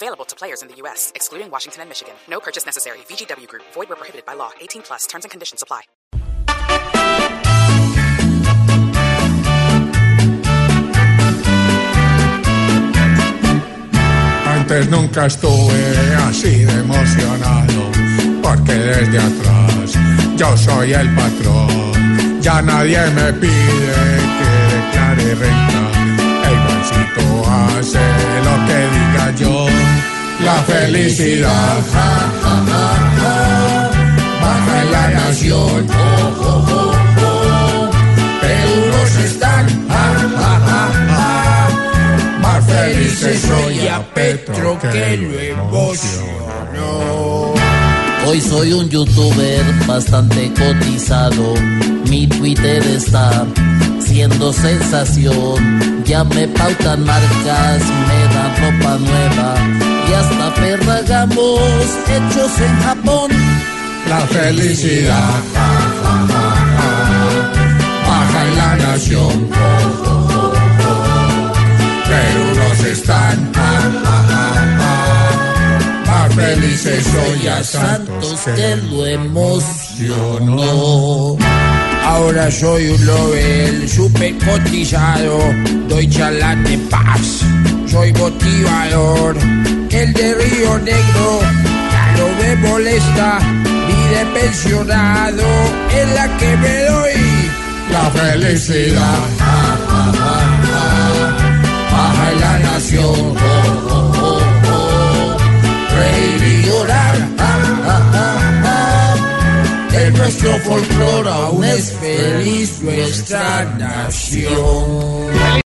Available to players in the U.S., excluding Washington and Michigan. No purchase necessary. VGW Group. Void where prohibited by law. 18 plus. Terms and conditions apply. Antes nunca estuve así de emocionado, porque desde atrás yo soy el patrón. Ya nadie me pide que declare renta. El bolsito hace felicidad ja, ja, ja, ja, baja en la nación. Oh, oh, oh, oh. Pero unos están ja, ja, ja, ja, más felices soy a Petro que lo emocionó. Hoy soy un youtuber bastante cotizado. Mi Twitter está siendo sensación. Ya me pautan marcas, me dan ropa ferragamos hechos en Japón. La felicidad ja, ja, ja, ja, baja en la nación. Oh, oh, oh, oh. Pero unos están más felices soy a Santos que lo emocionó. Ahora soy un Nobel super cotizado, doy charlán de paz, soy motivador. Negro ya no me molesta, vida de pensionado es la que me doy. La felicidad ja, ja, ja, ja, baja en la nación. Oh, oh, y llorar nuestro folclore aún es feliz nuestra nación.